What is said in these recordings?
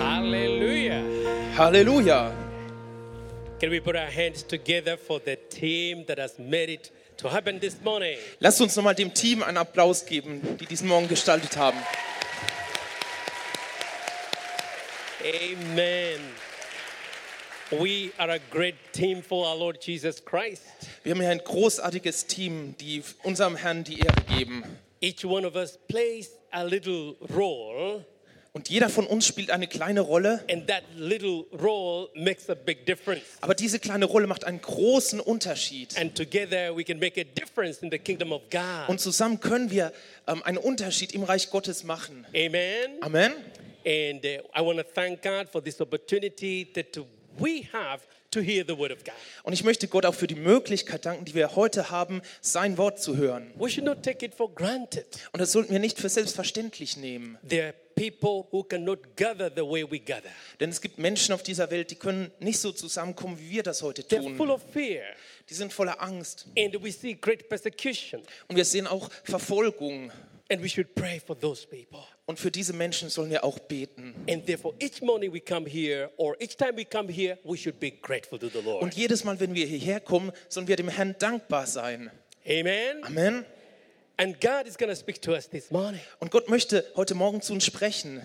Hallelujah. Halleluja. Can we put our hands together for the team that has made it to happen this morning? Lasst uns nochmal dem Team einen Applaus geben, die diesen Morgen gestaltet haben. Amen. We are a great team for our Lord Jesus Christ. Wir haben hier ein großartiges Team, die unserem Herrn die Ehre geben. Each one of us plays a little role, Und jeder von uns spielt eine kleine Rolle, and that little role makes a big difference. aber diese kleine Rolle macht einen großen Unterschied. And together we can make a difference in the kingdom of God. Und zusammen können wir ähm, einen Unterschied im Reich Gottes machen. Amen. Amen. And uh, I want to thank God for this opportunity that we have to hear the word of God. Und ich möchte Gott auch für die Möglichkeit danken, die wir heute haben, sein Wort zu hören. We should not take it for granted. Und das sollten wir nicht für selbstverständlich nehmen. There are people who cannot gather the way we gather. Denn es gibt Menschen auf dieser Welt, die können nicht so zusammenkommen, wie wir das heute tun. of fear. Die sind voller Angst. And we see great persecution. Und wir sehen auch Verfolgung. And we should pray for those people. Und für diese Menschen sollen wir auch beten. And therefore, each morning we come here, or each time we come here, we should be grateful to the Lord. Und jedes Mal, wenn wir hierher kommen, sollen wir dem Herrn dankbar sein. Amen. Amen. And God is going to speak to us this morning. Und Gott möchte heute Morgen zu uns sprechen.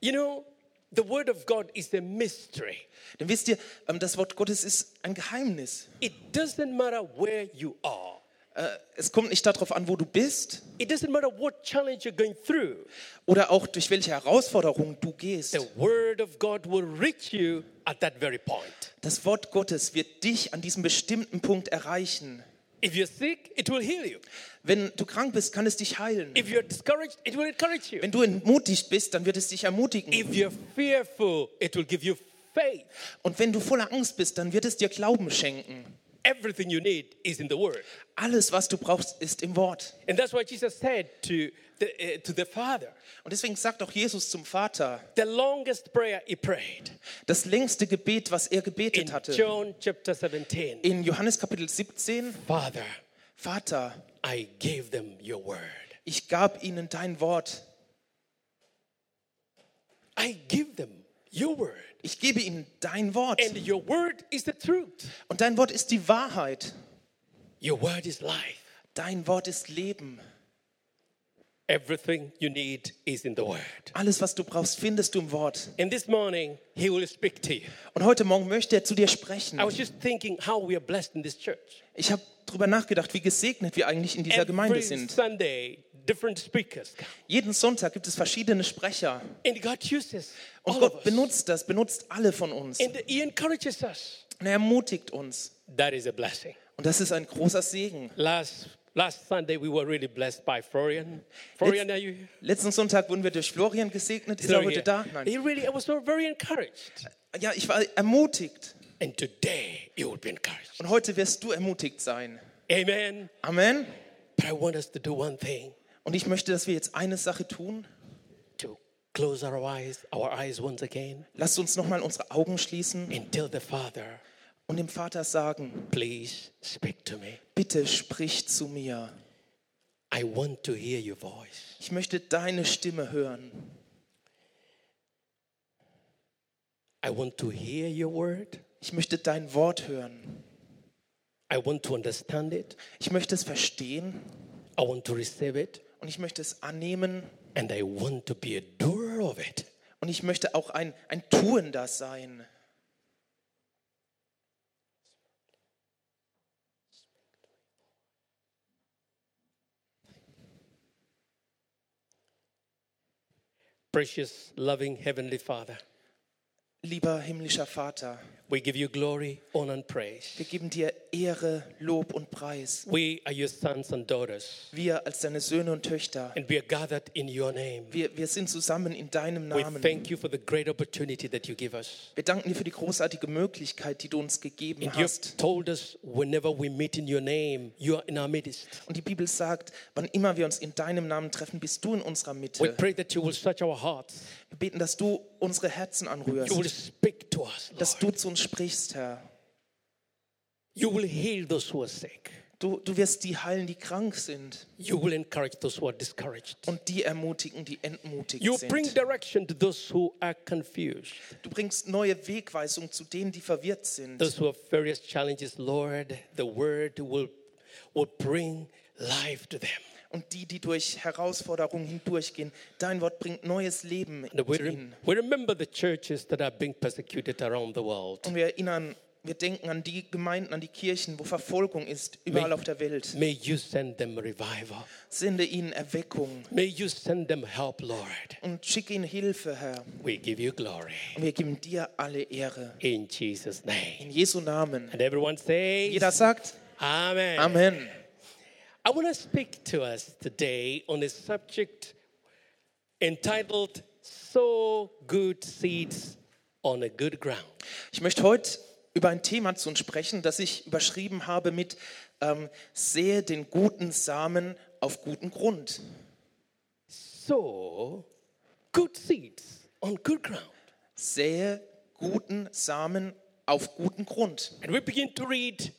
You know, the Word of God is a mystery. Denn wisst ihr, ähm, das Wort Gottes ist ein Geheimnis. It doesn't matter where you are. Äh, Es kommt nicht darauf an, wo du bist It doesn't matter what challenge you're going through. oder auch durch welche Herausforderung du gehst. The Word of God will reach you at that very point. Das Wort Gottes wird dich an diesem bestimmten Punkt erreichen. If you're sick, it will heal you. Wenn du krank bist, kann es dich heilen. If you're discouraged, it will encourage you. Wenn du entmutigt bist, dann wird es dich ermutigen. If you're fearful, it will give you faith. Und wenn du voller Angst bist, dann wird es dir Glauben schenken. Everything you need is in the Word. Alles, was du brauchst, ist im Wort. And that's why Jesus said to the, uh, to the Father, Und deswegen sagt auch Jesus zum Vater, the longest prayer he prayed das längste Gebet, was er gebetet in hatte, John chapter 17. in Johannes Kapitel 17, Father, Vater, I gave them your word. ich gab ihnen dein Wort. I give them your word. Ich gebe ihnen dein Wort. And your word is the truth. Und dein Wort ist die Wahrheit. Your word is life. Dein Wort ist Leben. Everything you need is in the word. Alles, was du brauchst, findest du im Wort. And this morning, he will speak to you. Und heute Morgen möchte er zu dir sprechen. I was just thinking how we are blessed in this church. Ich habe darüber nachgedacht, wie gesegnet wir eigentlich in dieser Gemeinde Every sind. Sunday, different speakers. Jeden Sonntag gibt es verschiedene Sprecher. And God uses Und Gott benutzt das, benutzt alle von uns. And he encourages us. Und er ermutigt uns. That is a blessing. Und das ist ein großer Segen. Last last Sunday we were really blessed by Florian. Florian, are you here? Letzten Sonntag wurden wir durch Florian gesegnet. Ist er heute da? Nein. He really I was very encouraged. Ja, ich war ermutigt. And today you will be encouraged. Und heute wirst du ermutigt sein. Amen. Amen. But I want us to do one thing. Und ich möchte, dass wir jetzt eine Sache tun. To close our eyes, our eyes once again, Lasst uns nochmal unsere Augen schließen and tell the Father, und dem Vater sagen, please speak to me. bitte sprich zu mir. I want to hear your voice. Ich möchte deine Stimme hören. I want to hear your word. Ich möchte dein Wort hören. I want to understand it. Ich möchte es verstehen I want to receive it. Und ich möchte es annehmen And I want to be a doer of it. und ich möchte auch ein, ein Tuender sein. Precious, loving Heavenly Father, Lieber himmlischer Vater, we give you glory, honor, and praise. wir geben dir Ehre, Lob und Preis. We are your sons and daughters, Wir als deine Söhne und Töchter, and we are gathered in your name. wir, wir sind zusammen in deinem We Namen. thank you for the great opportunity that you give us. Wir danken dir für die großartige Möglichkeit, die du uns gegeben And you've hast. told us whenever we meet in your name, you are in our midst. Und die Bibel sagt, wann immer wir uns in deinem Namen treffen, bist du in unserer We Mitte. pray that you will search our hearts. Wir beten, dass du unsere Herzen You will anrührst, speak to us, dass Lord. du zu uns sprichst, Herr. You will heal those who are sick. Du, du wirst die heilen, die krank sind. You will encourage those who are discouraged. Und die ermutigen, die entmutigt You bring sind. direction to those who are confused, Du bringst neue Wegweisung zu denen, die verwirrt sind. those who have various challenges. Lord, the word will, will bring life to them. Und die, die durch Herausforderungen hindurchgehen, dein Wort bringt neues Leben we, zu ihnen. we remember the churches that are being persecuted around the world. Und wir erinnern, wir denken an die Gemeinden, an die Kirchen, wo Verfolgung ist, überall auf der Welt. May you send them revival. Sende ihnen Erweckung May you send them help, Lord. und schicke ihnen Hilfe, Herr. We give you glory. Und wir geben dir alle Ehre. In Jesus' name. In Jesu Namen. And everyone says, Jeder sagt Amen. Amen. I want to speak to us today on a subject entitled Sow Good Seeds on a Good Ground. Ich möchte heute über ein Thema zu uns sprechen, das ich überschrieben habe mit ähm, Sehe den guten Samen auf guten Grund. Sow good seeds on good ground. Sähe guten Samen auf guten Grund. And we begin to read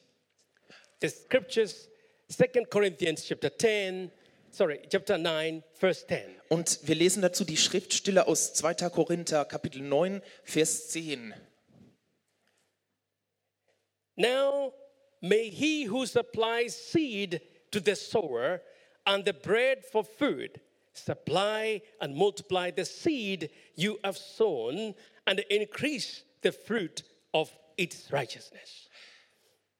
the scriptures, 2 Corinthians chapter 10, sorry, chapter 9, verse 10. Und wir lesen dazu die Schriftstelle aus 2. Korinther Kapitel 9, Vers 10. Now may he who supplies seed to the sower and the bread for food supply and multiply the seed you have sown and increase the fruit of its righteousness.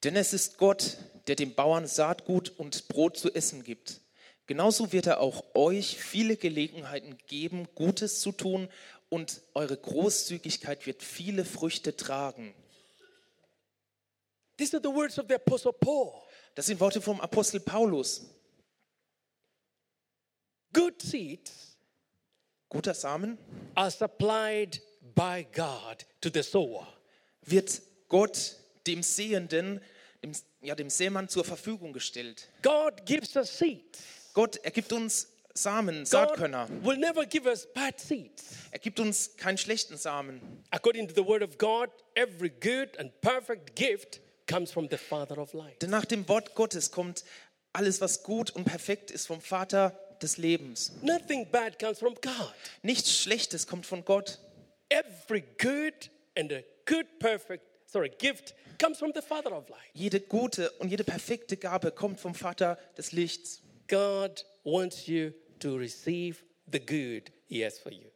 Denn es ist Gott, der dem Bauern Saatgut und Brot zu essen gibt. Genauso wird er auch euch viele Gelegenheiten geben, Gutes zu tun, und eure Großzügigkeit wird viele Früchte tragen. These are the words of the Apostle Paul. Das sind Worte vom Apostel Paulus. Good seeds Guter Samen are supplied by God to the sower. wird Gott dem Sehenden, dem, ja, dem Sämann zur Verfügung gestellt. God gives us seeds. Gott, er gibt uns Samen, God Saatkörner. will never give us bad seeds. Er gibt uns keinen schlechten Samen. According to the word of God, every good and perfect gift comes from the Father of light. Denn nach dem Wort Gottes kommt alles, was gut und perfekt ist, vom Vater des Lebens. Nothing bad comes from God. Nichts Schlechtes kommt von Gott. Every good and a good perfect, sorry, gift comes from the Father of light. Jede gute und jede perfekte Gabe kommt vom Vater des Lichts. God wants you to receive the good he has for you.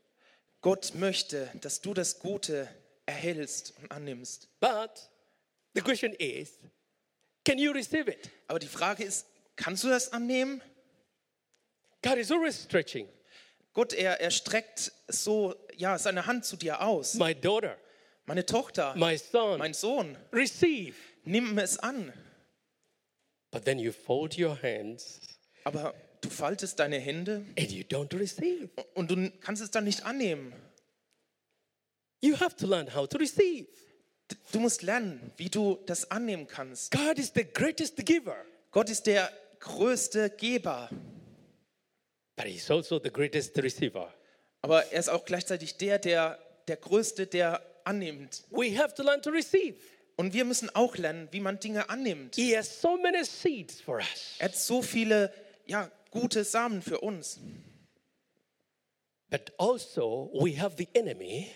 Gott möchte, dass du das Gute erhältst und annimmst. But the question is, can you receive it? Aber die Frage ist, kannst du das annehmen? God is always stretching. Gott, er, er streckt so ja, seine Hand zu dir aus. My daughter, Meine Tochter, my son, mein Sohn, receive. nimm es an. But then you fold your hands Aber du faltest deine Hände and you don't receive. und du kannst es dann nicht annehmen. You have to learn how to receive. Du musst lernen, wie du das annehmen kannst. God is the greatest giver, Gott ist der größte Geber, but He's also the greatest receiver. aber er ist auch gleichzeitig der, der der größte, der annimmt. We have to learn to receive. Und wir müssen auch lernen, wie man Dinge annimmt. He has so many seeds for us. Er hat so viele ja, gute Samen für uns. But also, we have the enemy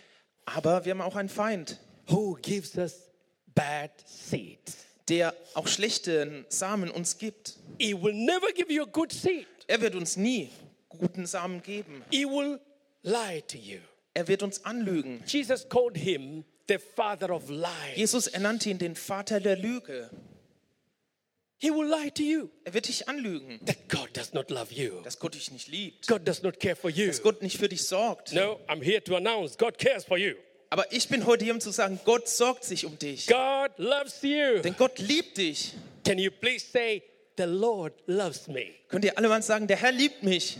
Aber wir haben auch einen Feind, who gives us bad seeds. der auch schlechte Samen uns gibt. He will never give you a good seed, Er wird uns nie guten Samen geben. he will lie to you. Er wird uns anlügen. Jesus called him the father of lies. Jesus ernannte ihn den Vater der Lüge. He will lie to you Er wird dich anlügen, that God does not love you, dass Gott dich nicht liebt, God does not care for you. dass Gott nicht für dich sorgt. No, I'm here to announce God cares for you. Aber ich bin heute hier, um zu sagen, Gott sorgt sich um dich. God loves you. Denn Gott liebt dich. Can you please say, The Lord loves me? Könnt ihr alle mal sagen, der Herr liebt mich.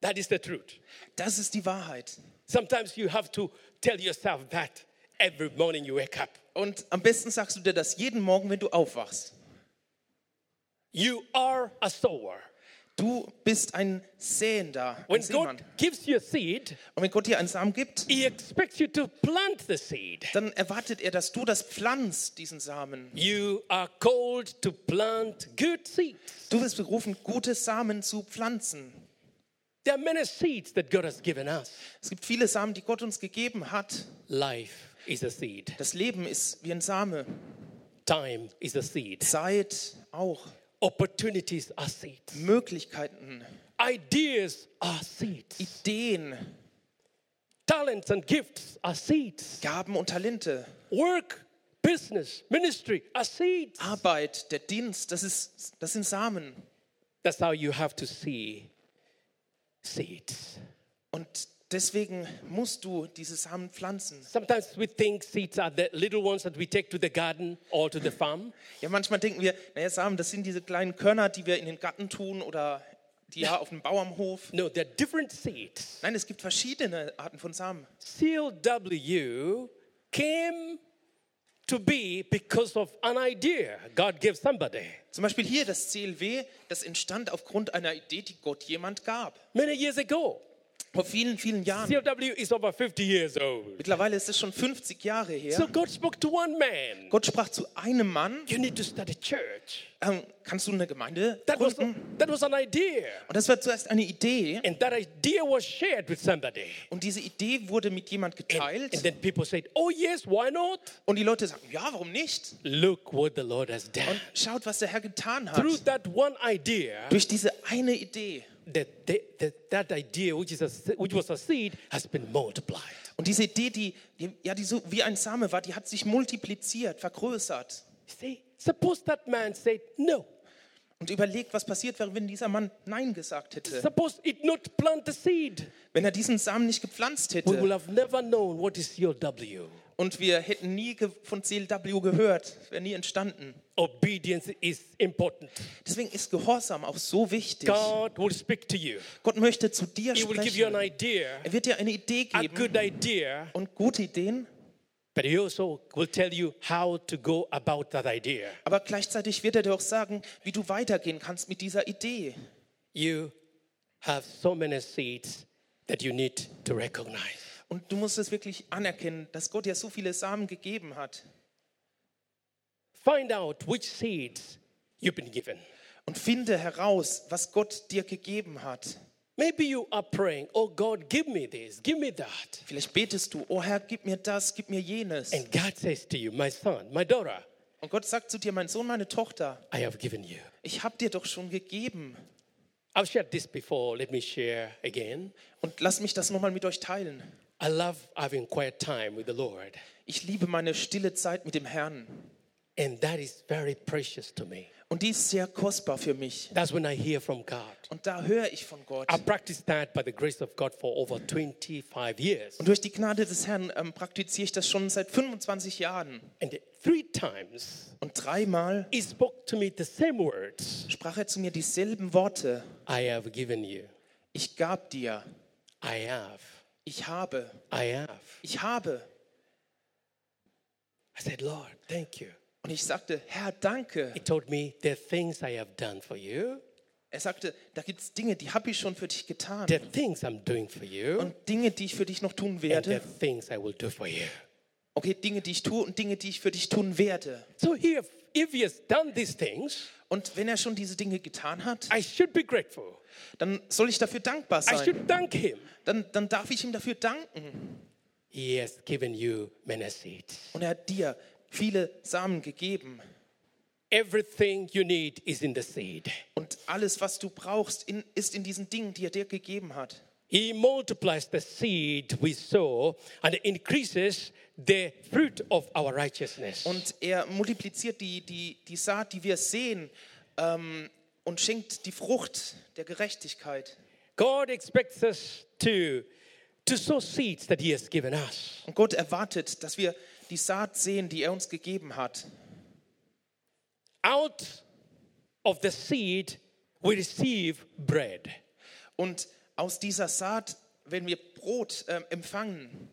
That is the truth. Das ist die Wahrheit. Sometimes you have to tell yourself that every morning you wake up. Und am besten sagst du dir das jeden Morgen, wenn du aufwachst. You are a sower. Du bist ein Säender, ein When Seemann. God gives you a seed, Und wenn Gott dir einen Samen gibt, He expects you to plant the seed. dann erwartet er, dass du das pflanzt, diesen Samen. You are called to plant good seeds. Du bist berufen, gute Samen zu pflanzen. Es gibt viele Samen, die Gott uns gegeben hat. Life is a seed, Das Leben ist wie ein Same. time is a seed, Zeit auch. opportunities are seeds, Möglichkeiten, ideas are seeds, Ideen, talents and gifts are seeds, Gaben und Talente, work, business, ministry are seeds. Arbeit, der Dienst, das, ist, das sind Samen. That's how you have to see seeds. Und deswegen musst du diese Samen pflanzen. Sometimes we think seeds are the little ones that we take to the garden or to the farm. Ja, manchmal denken wir, naja, Samen, das sind diese kleinen Körner, die wir in den Garten tun oder die ja auf dem Bauernhof. No, they're different seeds. Nein, es gibt verschiedene Arten von Samen. CLW came to be because of an idea God gave somebody. Zum Beispiel hier das CLW, das entstand aufgrund einer Idee, die Gott jemand gab. Many years ago. Vor vielen, vielen Jahren. CLW is over 50 years old. Mittlerweile ist es schon 50 Jahre her. So God spoke to one man. Gott sprach zu einem Mann, You need to start a church. ähm, kannst du eine Gemeinde That was, gründen? that was an idea. Und das war zuerst eine Idee. And that idea was shared with somebody. Und diese Idee wurde mit jemand And, geteilt. and then people said, Oh, yes, why not? Und die Leute sagen, ja, warum nicht? Look what the Lord has done. Und schaut, was der Herr getan hat. Through that one idea, Durch diese eine Idee. That, that, that, that idea, which, is a, which was a seed, has been multiplied. Und diese Idee, die, die, ja, die so wie ein Same war, die hat sich multipliziert, vergrößert. See, suppose that man said no. Und überlegt, was passiert wäre, wenn dieser Mann Nein gesagt hätte. Suppose it not plant the seed. Wenn er diesen Samen nicht gepflanzt We will hätte. have never known what is CLW. Und wir hätten nie von CLW gehört, wäre nie entstanden. Obedience is important. Deswegen ist Gehorsam auch so wichtig. God will speak to you. Gott möchte zu dir He will give you an sprechen. idea, Er wird dir eine Idee a geben good idea, und gute Ideen, but He also will tell you how to go about that idea. aber gleichzeitig wird er dir auch sagen, wie du weitergehen kannst mit dieser Idee. You have so many seeds that you need to recognize. Und du musst es wirklich anerkennen, dass Gott dir so viele Samen gegeben hat. Find out which seeds you've been given. Und finde heraus, was Gott dir gegeben hat. Maybe you are praying, Oh God, give me this, give me that. Vielleicht betest du, oh Herr, gib mir das, gib mir jenes. And God says to you, My son, my daughter, Und Gott sagt zu dir, mein Sohn, meine Tochter, I have given you. ich habe dir doch schon gegeben. I've shared this before, let me share again. Und lass mich das nochmal mit euch teilen. I love having quiet time with the Lord, Ich liebe meine stille Zeit mit dem Herrn. and that is very precious to me. Und die ist sehr kostbar für mich. That's when I hear from God. Und da höre ich von Gott. I've practiced that by the grace of God for over 25 years. Und durch die Gnade des Herrn ähm, praktiziere ich das schon seit 25 Jahren. And three times Und dreimal he spoke to me the same words sprach er zu mir dieselben Worte. I have given you. Ich gab dir. I have. Ich habe. I have. Ich habe. I said, Lord, thank you. Und ich sagte, Herr, danke. He told me, There are things I have done for you, Er sagte, da gibt es Dinge, die habe ich schon für dich getan. there are things I'm doing for you, Und Dinge, die ich für dich noch tun and there werde. are things I will do for you. Okay, Dinge, die ich tue und Dinge, die ich für dich tun werde. So if, if he has done these things, Und wenn er schon diese Dinge getan hat, I should be grateful. dann soll ich dafür dankbar I sein. should thank him. Dann, dann darf ich ihm dafür danken. He has given you many seeds. Und er hat dir viele Samen gegeben. Everything you need is in the seed. Und alles, was du brauchst, in, ist in diesen Dingen, die er dir gegeben hat. He multiplies the seed we sow and increases the fruit of our righteousness. Und er multipliziert die, die, die Saat, die wir sehen, ähm, und schenkt die Frucht der Gerechtigkeit. God expects us to, to sow seeds that He has given us. Und Gott erwartet, dass wir die Saat sehen, die er uns gegeben hat. Out of the seed, we receive bread. Und aus dieser Saat werden wir Brot ähm, empfangen.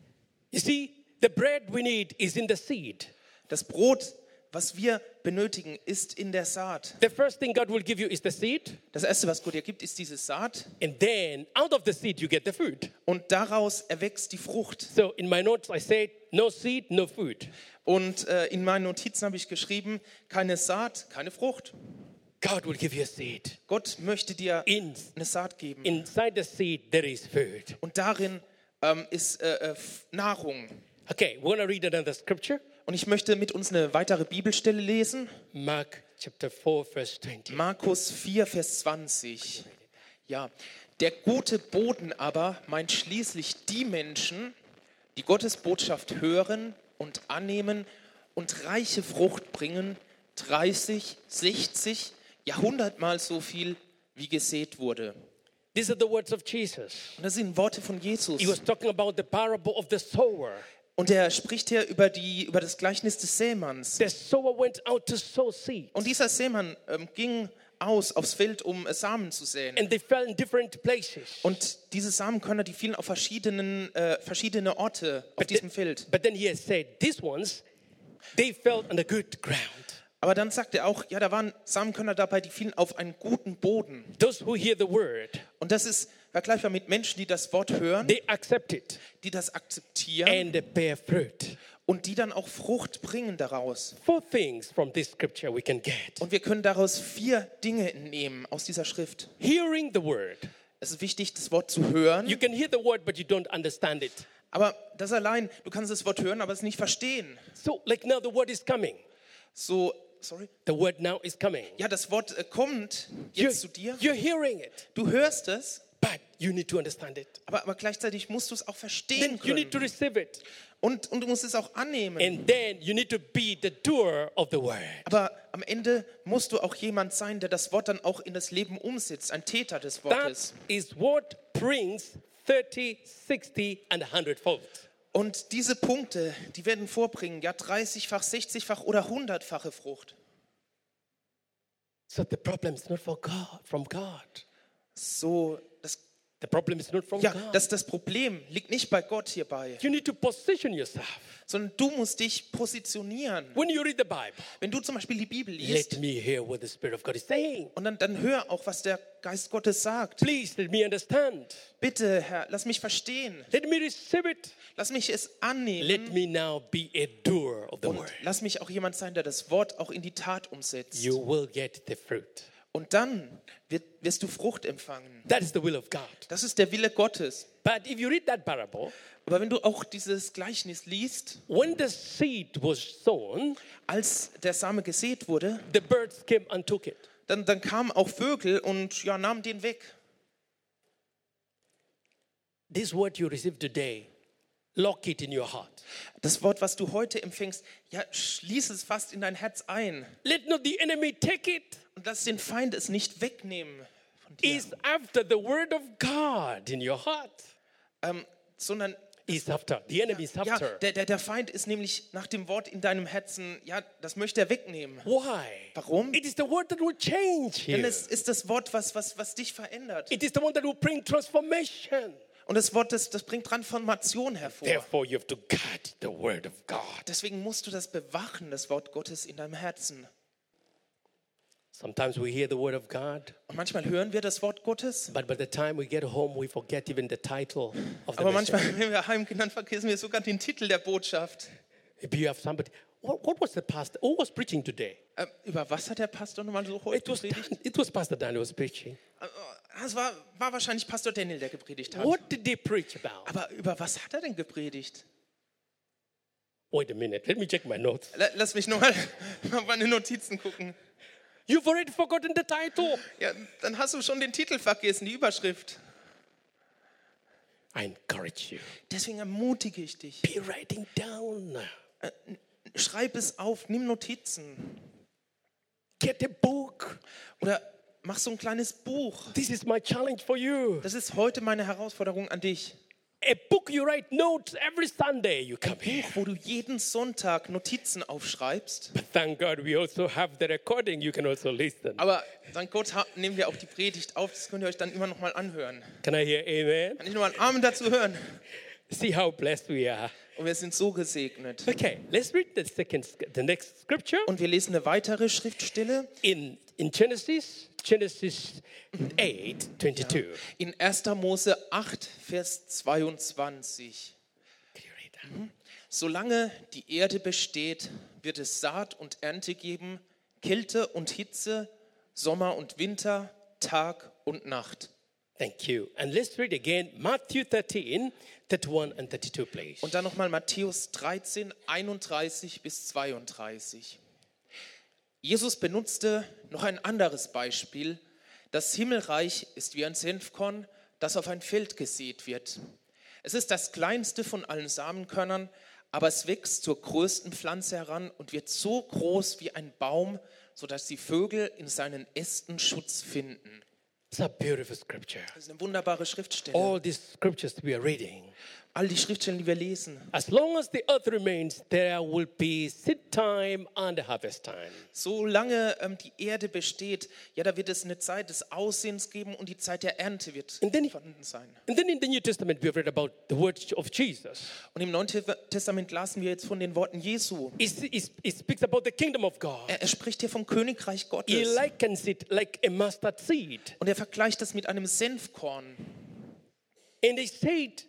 You see, the bread we need is in the seed. Das Brot, was wir benötigen, ist in der Saat. The first thing God will give you is the seed, Das Erste, was Gott dir gibt, ist diese Saat. and then out of the seed you get the food. Und daraus erwächst die Frucht. So in my notes I said no seed, no food. Und äh, in meinen Notizen habe ich geschrieben, keine Saat, keine Frucht. God will give you a seed. Gott möchte dir In, eine Saat geben. inside the seed there is food. Und darin ähm, ist äh, äh, Nahrung. Okay, we're gonna read another scripture. Und ich möchte mit uns eine weitere Bibelstelle lesen. Mark chapter 4, verse 20. Markus 4, Vers 20. Ja, der gute Boden aber meint schließlich die Menschen, die Gottes Botschaft hören und annehmen und reiche Frucht bringen, 30, 60, ja hundertmal so viel, wie gesät wurde. These are the words of Jesus. Und das sind Worte von Jesus. He was talking about the parable of the sower. Und er spricht hier über, die, über das Gleichnis des Sämanns. The sower went out to sow seed, Und dieser Sämann ähm, ging aus aufs Feld, um äh, Samen zu säen. and they fell in different places. Und diese Samenkörner, die fielen auf verschiedenen, äh, verschiedene Orte auf diesem Feld. But then he said, these ones, they fell on the good ground. Aber dann sagt er auch, ja, da waren Samenkörner dabei, die fielen auf einen guten Boden. Those who hear the word, Und das ist vergleichbar mit Menschen, die das Wort hören, they accept it die das akzeptieren and bear fruit. und die dann auch Frucht bringen daraus. Four things from this scripture we can get. Und wir können daraus vier Dinge entnehmen aus dieser Schrift. Hearing the word. Es ist wichtig, das Wort zu hören, You can hear the word, but you don't understand it. aber das allein, du kannst das Wort hören, aber es nicht verstehen. So, like now, the word is coming. So, sorry. The word now is coming. Ja, das Wort äh, kommt You're, jetzt zu dir. you're hearing it, Du hörst es, but you need to understand it. aber, aber gleichzeitig musst du es auch Then verstehen you need to können. receive it. Und, und du musst es auch annehmen. And then you need to be the doer of the word. Aber am Ende musst du auch jemand sein, der das Wort dann auch in das Leben umsetzt, ein Täter des That Wortes. is what brings 30, 60, and 100 fold. Und diese Punkte, die werden vorbringen, ja 30-fach, 60-fach oder 100-fache Frucht. So the problem is not for God, from God. So, The problem is not from ja, God. das, das Problem liegt nicht bei Gott hierbei, you need to position yourself. sondern du musst dich positionieren. When you read the Bible, Wenn du zum Beispiel die Bibel let liest me hear what the Spirit of God is saying. und dann, dann hör auch, was der Geist Gottes sagt. Please let me understand. Bitte, Herr, lass mich verstehen. Let me receive it. Lass mich es Let annehmen. me now be a doer of the Und word. lass mich auch jemand sein, der das Wort auch in die Tat umsetzt. You will get the fruit. Und dann wirst du Frucht empfangen. That is the will of God. Das ist der Wille Gottes. But if you read that parable, Aber wenn du auch dieses Gleichnis liest, when the seed was sown, als der Same gesät wurde, the birds came and took it. dann, dann kamen auch Vögel und ja, nahmen den weg. This word you received today, lock it in your heart. Das Wort, was du heute empfängst, ja, schließ es fast in dein Herz ein Let not the enemy take it. und lass den Feind es nicht wegnehmen von dir, Is after the word of God in your heart. ähm, sondern Is after. The enemy is ja, after. der, der, der Feind ist nämlich nach dem Wort in deinem Herzen, ja, das möchte er wegnehmen. Why? Warum? It is the word that will change Denn es ist das Wort, was, was, was dich verändert. It is the one that will bring transformation. Und das Wort, das, das bringt Transformation hervor. Therefore, you have to guard the word of God. Deswegen musst du das bewachen, das Wort Gottes in deinem Herzen. Sometimes we hear the word of God, Und manchmal hören wir das Wort Gottes, but by the time we get home, we forget even the title of the aber manchmal, wenn wir heimgehen, dann vergessen wir sogar den Titel der Botschaft. Maybe you have somebody. What, was the pastor? Who was preaching today? Äh, über was hat der Pastor nochmal so It heute was, gepredigt? Dan, it was Pastor Dan who was preaching. Äh, Es war, war wahrscheinlich Pastor Daniel, der gepredigt hat. What did they preach about? Aber über was hat er denn gepredigt? Wait a minute. Let me check my notes. La- Lass mich nochmal meine Notizen gucken. You've already forgotten the title. Ja, dann hast du schon den Titel vergessen, die Überschrift. I encourage you. Deswegen ermutige ich dich. Be writing down. Schreib es auf, nimm Notizen. Get a book. Oder mach so ein kleines Buch. This is my challenge for you. Das ist heute meine Herausforderung an dich. A book you write notes every Sunday you come here. Wo du jeden Sonntag Notizen aufschreibst. But thank God we also have the recording. You can also listen. Aber dank Gott nehmen wir auch die Predigt auf. Das könnt ihr euch dann immer noch mal anhören. Can I hear amen? Kann ich mal einen Amen dazu hören? See how blessed we are. Und wir sind so gesegnet. Okay, let's read the second, the next scripture Und wir lesen eine weitere Schriftstelle in in Genesis, Genesis 8, 22. in 1. Mose 8, Vers 22. Can you read that? Solange die Erde besteht, wird es Saat und Ernte geben, Kälte und Hitze, Sommer und Winter, Tag und Nacht. Thank you. And let's read again Matthew 13, 31 and 32, please. Und dann nochmal Matthäus 13, 31 bis 32. Jesus benutzte noch ein anderes Beispiel. Das Himmelreich ist wie ein Senfkorn, das auf ein Feld gesät wird. Es ist das kleinste von allen Samenkörnern, aber es wächst zur größten Pflanze heran und wird so groß wie ein Baum, sodass die Vögel in seinen Ästen Schutz finden. It's a beautiful scripture. Das ist eine wunderbare Schriftstelle. All these scriptures we are reading. All die Schriftstellen, die wir lesen. As long as the earth remains, there will be seed time and harvest time. Solange ähm, die Erde besteht, ja, da wird es eine Zeit des Aussehens geben und die Zeit der Ernte wird And then- vorhanden sein. And then in the New Testament, we have read about the words of Jesus. Und im Neuen Te- Testament lasen wir jetzt von den Worten Jesu. It, speaks about the kingdom of God. Er, er spricht hier vom Königreich He Gottes. likens it like a mustard seed. Und er vergleicht das mit einem Senfkorn. And he said,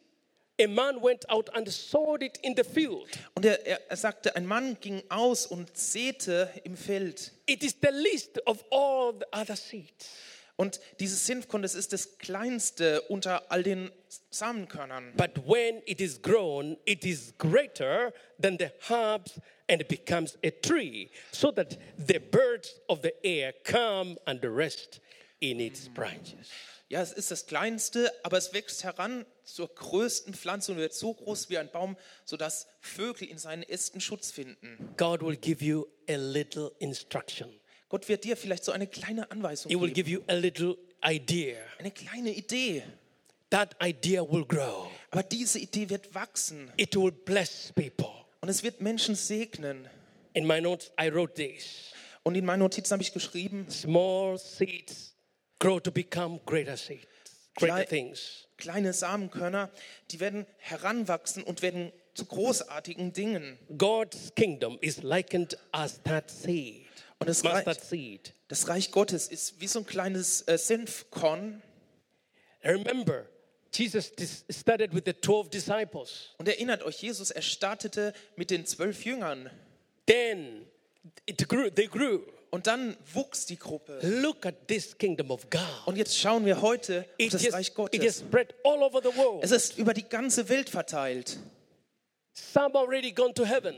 a man went out and sowed it in the field. Und er, er, er sagte, ein Mann ging aus und säte im Feld. It is the least of all the other seeds. Und dieses Senfkorn, das ist das kleinste unter all den Samenkörnern. But when it is grown, it is greater than the herbs and it becomes a tree, so that the birds of the air come and rest in its branches. Ja, es ist das kleinste, aber es wächst heran zur größten Pflanze und wird so groß wie ein Baum, sodass Vögel in seinen Ästen Schutz finden. God will give you a little instruction. Gott wird dir vielleicht so eine kleine Anweisung He will geben, give you a little idea. eine kleine Idee. That idea will grow. Aber diese Idee wird wachsen It will bless people. und es wird Menschen segnen. In my notes, I wrote this. Und in meinen Notizen habe ich geschrieben, Small seeds grow to become greater seeds, greater things. kleine Samenkörner, die werden heranwachsen und werden zu großartigen Dingen. God's kingdom is likened as that seed, Und das Reich, das Reich Gottes ist wie so ein kleines äh, Senfkorn. Remember, Jesus started with the 12 disciples. Und erinnert euch, Jesus, er startete mit den zwölf Jüngern. Then it grew, they grew. Und dann wuchs die Gruppe. Look at this kingdom of God. Und jetzt schauen wir heute auf It das has, Reich it has Gottes. spread all over the world. Es ist über die ganze Welt verteilt. Some already gone to heaven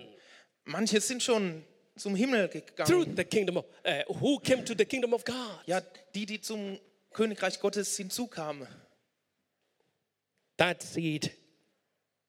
Manche sind schon zum Himmel through gegangen. the kingdom of, uh, who came to the kingdom of God. Ja, die, die zum Königreich Gottes hinzukamen. That seed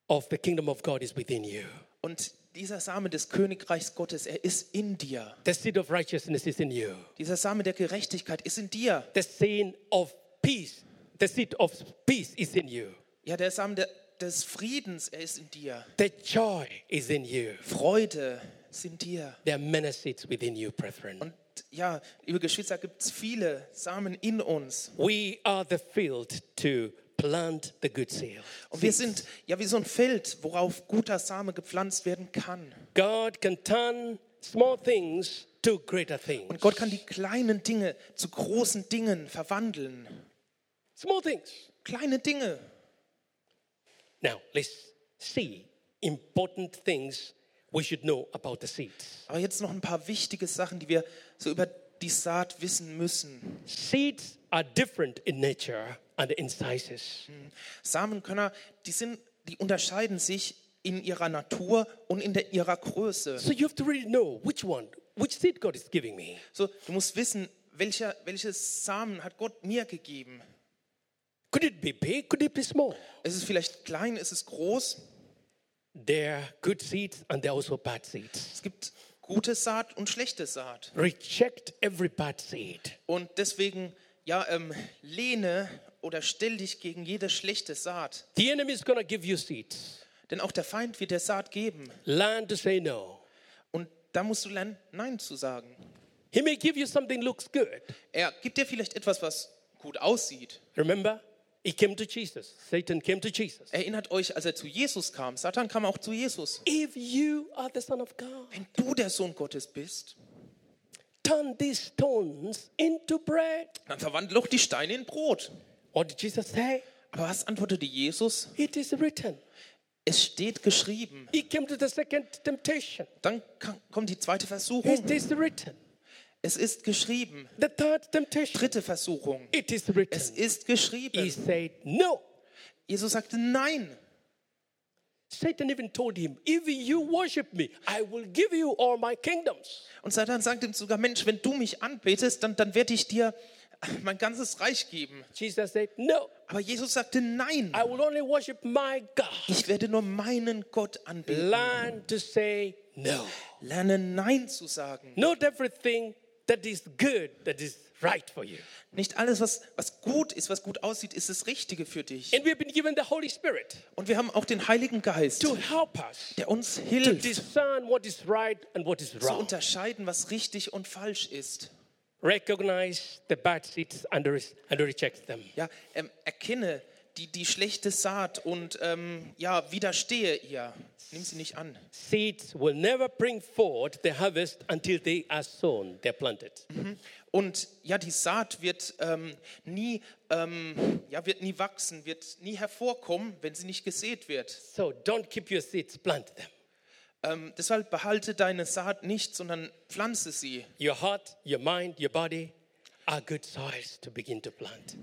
of the kingdom of God is within you. Und dieser Same des Königreichs Gottes, er ist in dir. The seed of righteousness is in you. Dieser Same der Gerechtigkeit ist in dir. The seed of peace, the seed of peace is in you. Ja, der Same der, des Friedens, er ist in dir. The joy is in you. Freude ist in dir. There are many seeds within you, brethren. Und ja, liebe Geschwister, gibt es viele Samen in uns. We are the field to plant the good seed. Und wir sind ja wie so ein Feld, worauf guter Same gepflanzt werden kann. God can turn small things to greater things. Und Gott kann die kleinen Dinge zu großen Dingen verwandeln. Small things. Kleine Dinge. Now, let's see important things we should know about the seeds. Aber jetzt noch ein paar wichtige Sachen, die wir so über die Saat wissen müssen. Seeds are different in nature and in sizes. Samenkörner, die, sind, die unterscheiden sich in ihrer Natur und in der, ihrer Größe. So you have to really know which one, which seed God is giving me. So, du musst wissen, welcher, welches Samen hat Gott mir gegeben. Could it be big? Could it be small? Ist es vielleicht klein, ist es groß? There are good seeds and there are also bad seeds. Es gibt gute Saat und schlechte Saat. Reject every bad seed. Und deswegen, ja, ähm, lehne oder stell dich gegen jede schlechte Saat. The enemy is going to give you seeds. Denn auch der Feind wird der Saat geben. Learn to say no. Und da musst du lernen, Nein zu sagen. He may give you something looks good. Er gibt dir vielleicht etwas, was gut aussieht. Remember, He came to Jesus. Satan came to Jesus. Erinnert euch, als er zu Jesus kam. Satan kam auch zu Jesus. If you are the Son of God, Wenn du der Sohn Gottes bist, turn these stones into bread. dann verwandle doch die Steine in Brot. What did Jesus say? Aber was antwortete Jesus? It is written. Es steht geschrieben. He came to the second temptation. Dann ka- kommt die zweite It Versuchung. is written. Es ist geschrieben. The third temptation. Dritte Versuchung. It is Es written. ist He geschrieben. said, No. Jesus sagte nein. Satan even told him, If you worship me, I will give you all my kingdoms. Und Satan sagte ihm sogar, Mensch, wenn du mich anbetest, dann, dann werde ich dir mein ganzes Reich geben. Jesus said, No. Aber Jesus sagte nein. I will only worship my God. Ich werde nur meinen Gott anbeten. Learn to say no. Lerne Nein zu sagen. Not everything that is good, that is right for you. Nicht alles, was, was gut ist, was gut aussieht, ist das Richtige für dich. And we've been given the Holy Spirit Und wir haben auch den Heiligen Geist, to help us der uns to hilft, discern what is right and what is zu wrong. unterscheiden, was richtig und falsch ist. Recognize the bad seeds and, re- and reject them. Ja, ähm, erkenne die, die schlechte Saat und ähm, ja, widerstehe ihr. Nimm sie nicht an. Seeds will never bring forth the harvest until they are sown, they're planted. Und ja, die Saat wird ähm, nie, ähm, ja, wird nie wachsen, wird nie hervorkommen, wenn sie nicht gesät wird. So don't keep your seeds, plant them. Ähm, deshalb behalte deine Saat nicht, sondern pflanze sie. Your heart, your mind, your body are good soils to begin to plant.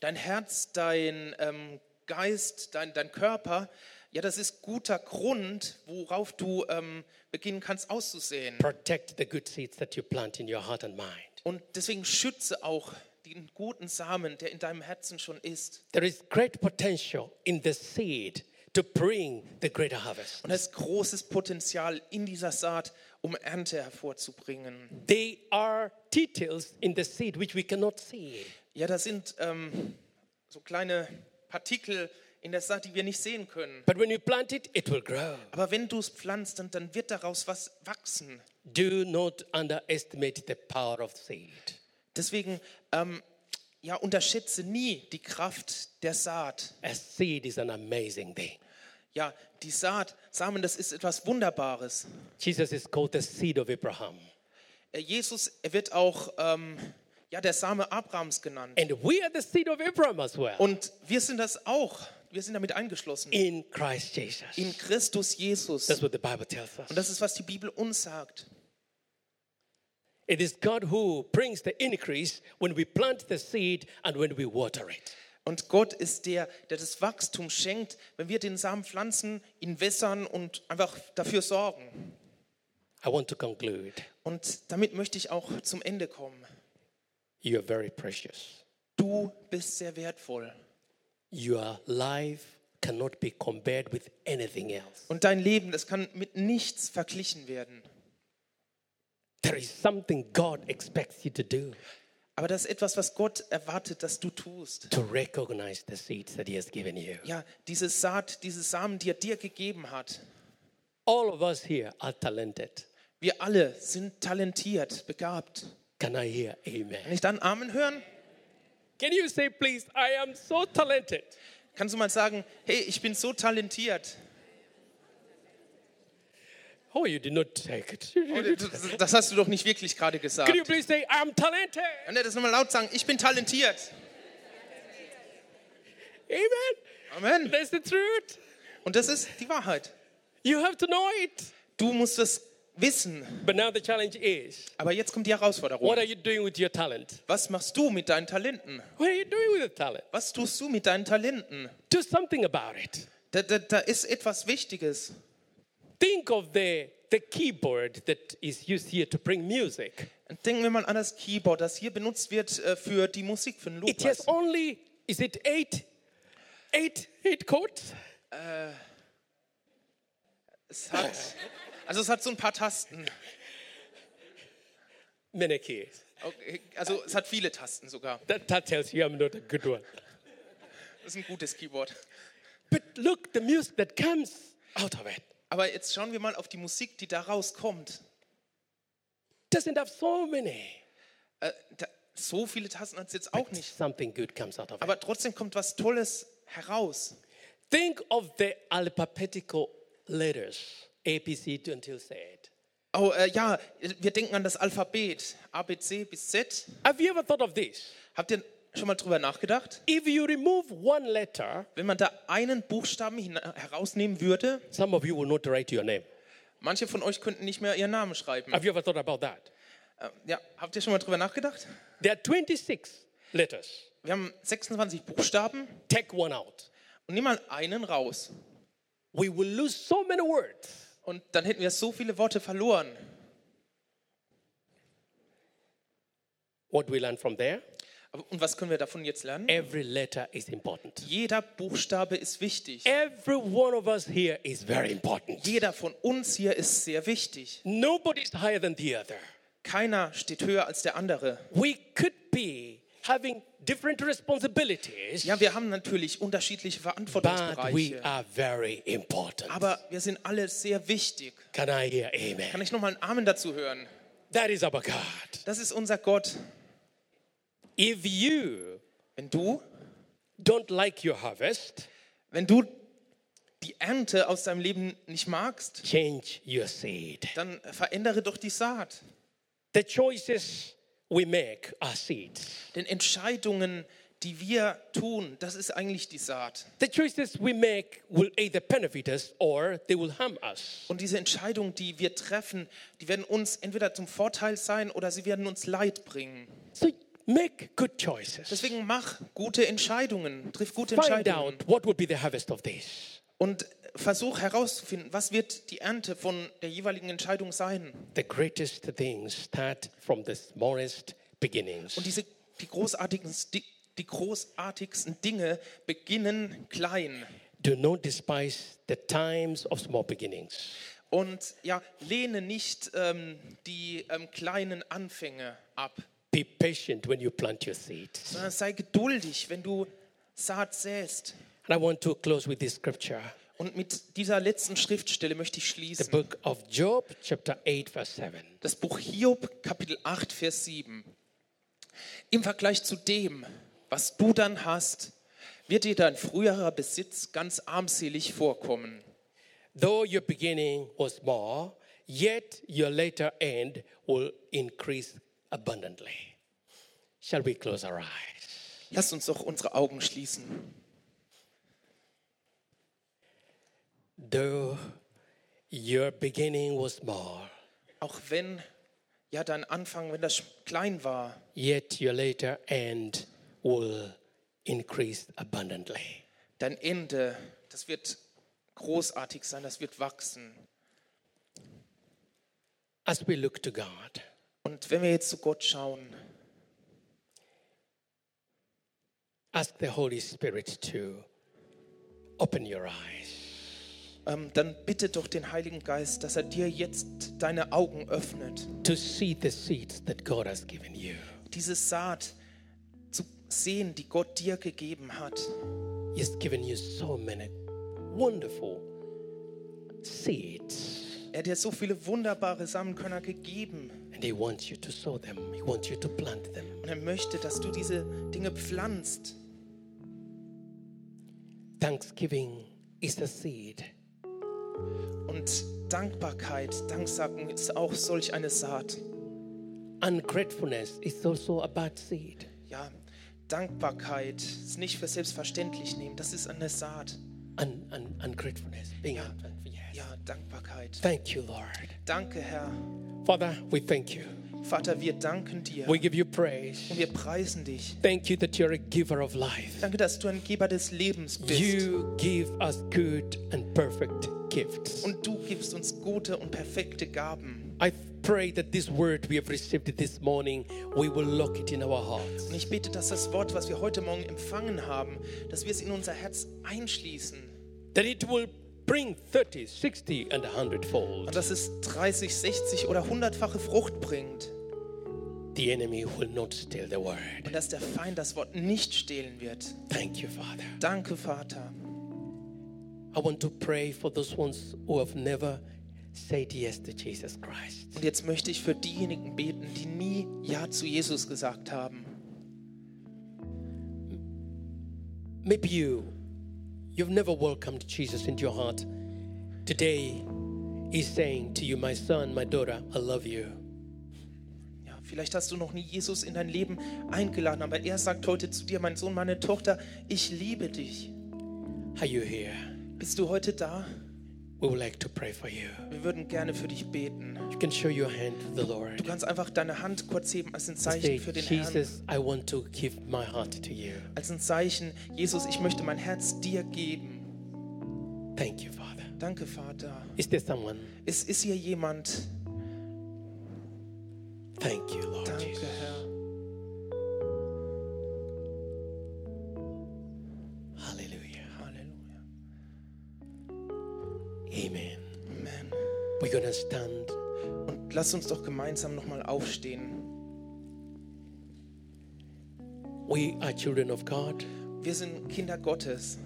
Dein Herz, dein ähm, Geist, dein, dein Körper, ja, das ist guter Grund, worauf du ähm, beginnen kannst auszusehen. Protect the good seeds that you plant in your heart and mind. Und deswegen schütze auch den guten Samen, der in deinem Herzen schon ist. There is great potential in the seed to bring the greater harvest. Und es ist großes Potenzial in dieser Saat, um Ernte hervorzubringen. They are details in the seed which we cannot see. Ja, das sind ähm, so kleine Partikel in der Saat, die wir nicht sehen können. But when you plant it, it will grow. Aber wenn du es pflanzt, dann, dann wird daraus was wachsen. Do not underestimate the power of seed. Deswegen, ähm, ja, unterschätze nie die Kraft der Saat. A seed is an amazing thing. Ja, die Saat, Samen, das ist etwas Wunderbares. Jesus is called the seed of Abraham. Äh, Jesus, er wird auch ähm, ja, der Same Abrahams genannt. And we are the seed of Abraham as well Und wir sind das auch. Wir sind damit eingeschlossen. in Christ Jesus. In Christus Jesus. That's what the Bible tells us. Und das ist, was die Bibel uns sagt. It is God who brings the increase when we plant the seed and when we water it. Und Gott ist der, der das Wachstum schenkt, wenn wir den Samen pflanzen, ihn wässern und einfach dafür sorgen. I want to conclude. Und damit möchte ich auch zum Ende kommen. You are very precious. Du bist sehr wertvoll. Your life cannot be compared with anything else. Und dein Leben, das kann mit nichts verglichen werden. There is something God expects you to do Aber das ist etwas, was Gott erwartet, dass du tust. to recognize the seeds that He has given you. Ja, diese Saat, diese Samen, die er dir gegeben hat. All of us here are talented. Wir alle sind talentiert, begabt. Can I hear Kann amen? ich dann Amen hören? Can you say, please, I am so talented? Kannst du mal sagen, hey, ich bin so talentiert. Oh, you did not take it. Oh, das- hast du doch nicht wirklich gerade gesagt. Can you please say, I'm talented? Kann er das nochmal laut sagen? Ich bin talentiert. Amen. Amen. That's the truth. Und das ist die Wahrheit. You have to know it. Du musst es wissen. But now the challenge is Aber jetzt kommt die Herausforderung. what are you doing with your talent? Was machst du mit deinen Talenten? What are you doing with the talent? Was tust du mit deinen Talenten? Do something about it. Da, da, da ist etwas Wichtiges. Think of the, the keyboard that is used here to bring music. Denken wir mal an das Keyboard, das hier benutzt wird äh, für die Musik, für den It has only, is it eight, eight, eight chords? Es hat, also es hat so ein paar Tasten. Many keys. Okay, also es hat viele Tasten sogar. That, that tells you I'm not a good one. Das ist ein gutes Keyboard. But look, the music that comes out of it Aber jetzt schauen wir mal auf die Musik, die da rauskommt. doesn't have so many. Äh, da, so viele Tassen hat es jetzt auch nicht. Something good comes out of it. Aber trotzdem kommt was Tolles heraus. Think of the alphabetical letters, A, B, C until Z. Oh, äh, ja, wir denken an das Alphabet, A, B, C bis Z. Have you ever thought of this? Habt ihr schon mal drüber nachgedacht? If you remove one letter, Wenn man da einen Buchstaben herausnehmen würde, some of you will not write your name. manche von euch könnten nicht mehr ihren Namen schreiben. Have you ever thought about that? Äh, ja, habt ihr schon mal drüber nachgedacht? There are 26 letters. Wir haben 26 Buchstaben Take one out. und nimm mal einen raus. We will lose so many words. Und dann hätten wir so viele Worte verloren. What we learn from there? Und was können wir davon jetzt lernen? Every letter is important. Jeder Buchstabe ist wichtig. Every one of us here is very important. Jeder von uns hier ist sehr wichtig. Nobody is higher than the other. Keiner steht höher als der andere. We could be having different responsibilities, Ja, wir haben natürlich unterschiedliche but we Verantwortungsbereiche, are very important. aber wir sind alle sehr wichtig. Can I hear amen? Kann ich noch mal einen Amen dazu hören? That is our God. Das ist unser Gott. If you Wenn du, don't like your harvest, wenn du die Ernte aus deinem Leben nicht magst, change your seed. dann verändere doch die Saat. The choices we make are seeds. Denn Entscheidungen, die wir tun, das ist eigentlich die Saat. The choices we make will either benefit us or they will harm us. Und diese Entscheidungen, die wir treffen, die werden uns entweder zum Vorteil sein oder sie werden uns Leid bringen. So make good choices. Deswegen mach gute Entscheidungen, triff gute Find Entscheidungen out what will be the harvest of this. und versuch herauszufinden, was wird die Ernte von der jeweiligen Entscheidung sein. The greatest things start from the smallest beginnings. Und diese, die, großartigen, die, die großartigsten Dinge beginnen klein. Do not despise the times of small beginnings. Und ja, lehne nicht ähm, die ähm, kleinen Anfänge ab, Be patient when you plant your seeds. sondern sei geduldig, wenn du Saat säst. And I want to close with this scripture. Und mit dieser letzten Schriftstelle möchte ich The schließen. book of Job, chapter 8, verse 7. Das Buch Hiob, Kapitel 8, Vers 7. Im Vergleich zu dem, was du dann hast, wird dir dein früherer Besitz ganz armselig vorkommen. Though your beginning was small, yet your later end will increase abundantly. Shall we close our eyes? Lass uns doch unsere Augen schließen. Though your beginning was small, Auch wenn ja dein Anfang, wenn das klein war, yet your later end will increase abundantly. dein Ende, das wird großartig sein, das wird wachsen. As we look to God, Und wenn wir jetzt zu Gott schauen, ask the Holy Spirit to open your eyes. ähm, dann bitte doch den Heiligen Geist, dass er dir jetzt deine Augen öffnet. to see the seeds that God has given you. diese Saat zu sehen, die Gott dir gegeben hat. He's given you so many wonderful seeds, Er hat dir so viele wunderbare Samenkörner gegeben and He wants you to sow them. He wants you to plant them. und er möchte, dass du diese Dinge pflanzt. Thanksgiving is a seed. Und Dankbarkeit, Danksagen ist auch solch eine Saat. Ungratefulness is also a bad seed. Ja, Dankbarkeit ist nicht für selbstverständlich nehmen, das ist eine Saat. Un, un, ungratefulness, being unthankful. Yes. Ja, Dankbarkeit. Thank you, Lord. Danke, Herr. Father, we thank you. Vater, wir danken dir We give you praise. und wir preisen dich. Thank you that you're a giver of life. Danke, dass du ein Geber des Lebens bist. You give us good and perfect gifts. Und du gibst uns gute und perfekte Gaben. I pray that this word we have received this morning, we will lock it in our hearts. Und ich bete, dass das Wort, was wir heute Morgen empfangen haben, dass wir es in unser Herz einschließen. That it will bring 30, 60, and 100 Und fold. dass es 30, 60 oder 100-fache Frucht bringt. The enemy will not steal the word. Und dass der Feind das Wort nicht stehlen wird. Thank you, Father. Danke, Vater. I want to pray for those ones who have never said yes to Jesus Christ. Und jetzt möchte ich für diejenigen beten, die nie Ja zu Jesus gesagt haben. Maybe you, you've never welcomed Jesus into your heart. Today, He's saying to you, my son, my daughter, I love you. Ja, vielleicht hast du noch nie Jesus in dein Leben eingeladen, aber er sagt heute zu dir, mein Sohn, meine Tochter, ich liebe dich. Are you here? Bist du heute da? We would like to pray for you. Wir würden gerne für dich beten. You can show your hand to the Lord. Du kannst einfach deine Hand kurz heben als ein Say, Zeichen für den Herrn. Jesus, I want to give my heart to you. Als ein Zeichen, Jesus, ich möchte mein Herz dir geben. Thank you, Father. Danke, Vater. Is there someone? Ist, ist hier jemand? Thank you, Lord Danke, Jesus. Herr. We're to stand. Und lass uns doch gemeinsam nochmal aufstehen. We are children of God. Wir sind Kinder Gottes.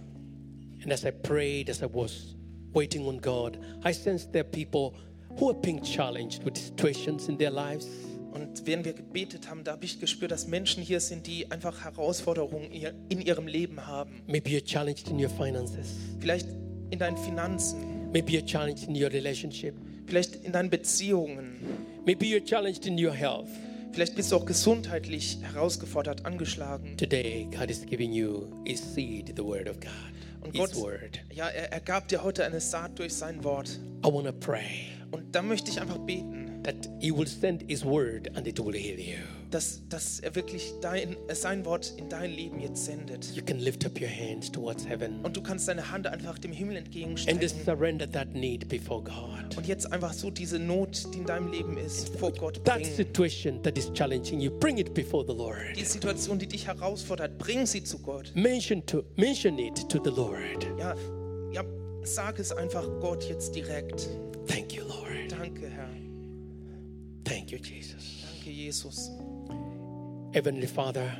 And as I prayed, as I was waiting on God, I sensed there are people who are being challenged with situations in their lives. Und während wir gebetet haben, da habe ich gespürt, dass Menschen hier sind, die einfach Herausforderungen in ihrem Leben haben. Maybe you're challenged in your finances. Vielleicht in deinen Finanzen, Maybe you're challenged in your relationship. vielleicht in deinen Beziehungen. Maybe you're challenged in your health. Vielleicht bist du auch gesundheitlich herausgefordert, angeschlagen. Today, God is giving you His seed, the Word of God, Und His Gott, Word. ja, er, er gab dir heute eine Saat durch sein Wort. I want to pray Und da möchte ich einfach beten, that He will send His Word and it will heal you. dass, dass er wirklich dein, äh, sein Wort in dein Leben jetzt sendet. You can lift up your hands towards heaven Und du kannst deine Hand einfach dem Himmel and entgegenstrecken. just surrender that need before God. Und jetzt einfach so diese Not, die in deinem Leben ist, vor Gott That bringen. situation that is challenging you, bring it before the Lord. Die Situation, die dich herausfordert, bring sie zu Gott. Mention to mention it to the Lord. Ja, ja, sag es einfach Gott jetzt direkt. Thank you, Lord. Danke, Herr. Thank you, Jesus. Danke, Jesus. Heavenly Father,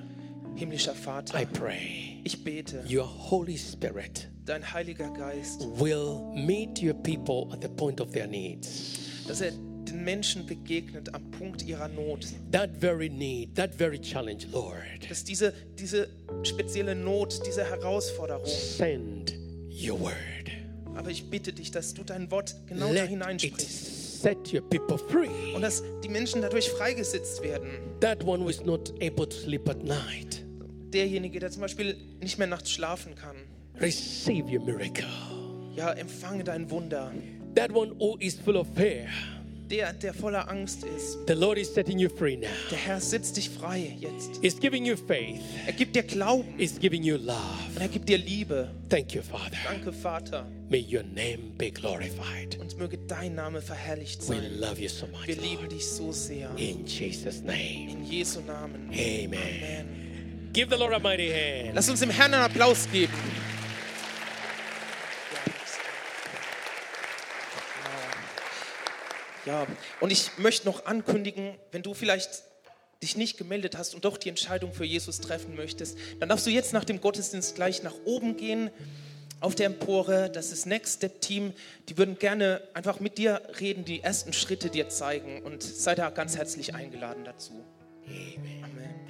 Himmlischer I Vater, pray ich bete, your Holy Spirit dein Heiliger Geist, will meet your people at the point of their needs. dass er den Menschen begegnet am Punkt ihrer Not. That very need, that very challenge, Lord. Dass diese, diese spezielle Not, diese Herausforderung, Send your word. aber ich bitte dich, dass du dein Wort genau da Let hineinsprichst set your people free. und dass die Menschen dadurch freigesetzt werden. That one who is not able to sleep at night, Derjenige, der zum Beispiel nicht mehr nachts schlafen kann, receive your miracle. ja, empfange dein Wunder. That one who is full of fear, Der, der voller Angst ist, the Lord is setting you free now. der Herr setzt dich frei jetzt. He's giving you faith. Er gibt dir Glauben He's giving you und love. er gibt dir Liebe. Thank you, Father. Danke, Vater. May your name be glorified. Und möge dein Name verherrlicht We sein. love you so much. Wir lieben Lord. dich so sehr. In Jesus' name. In Jesu Namen. Amen. Amen. Give the Lord a mighty hand. Lass uns dem Herrn einen Applaus geben. Ja, und ich möchte noch ankündigen, wenn du vielleicht dich nicht gemeldet hast und doch die Entscheidung für Jesus treffen möchtest, dann darfst du jetzt nach dem Gottesdienst gleich nach oben gehen auf der Empore. Das ist Next Step Team. Die würden gerne einfach mit dir reden, die ersten Schritte dir zeigen und sei da ganz herzlich eingeladen dazu. Amen. Amen.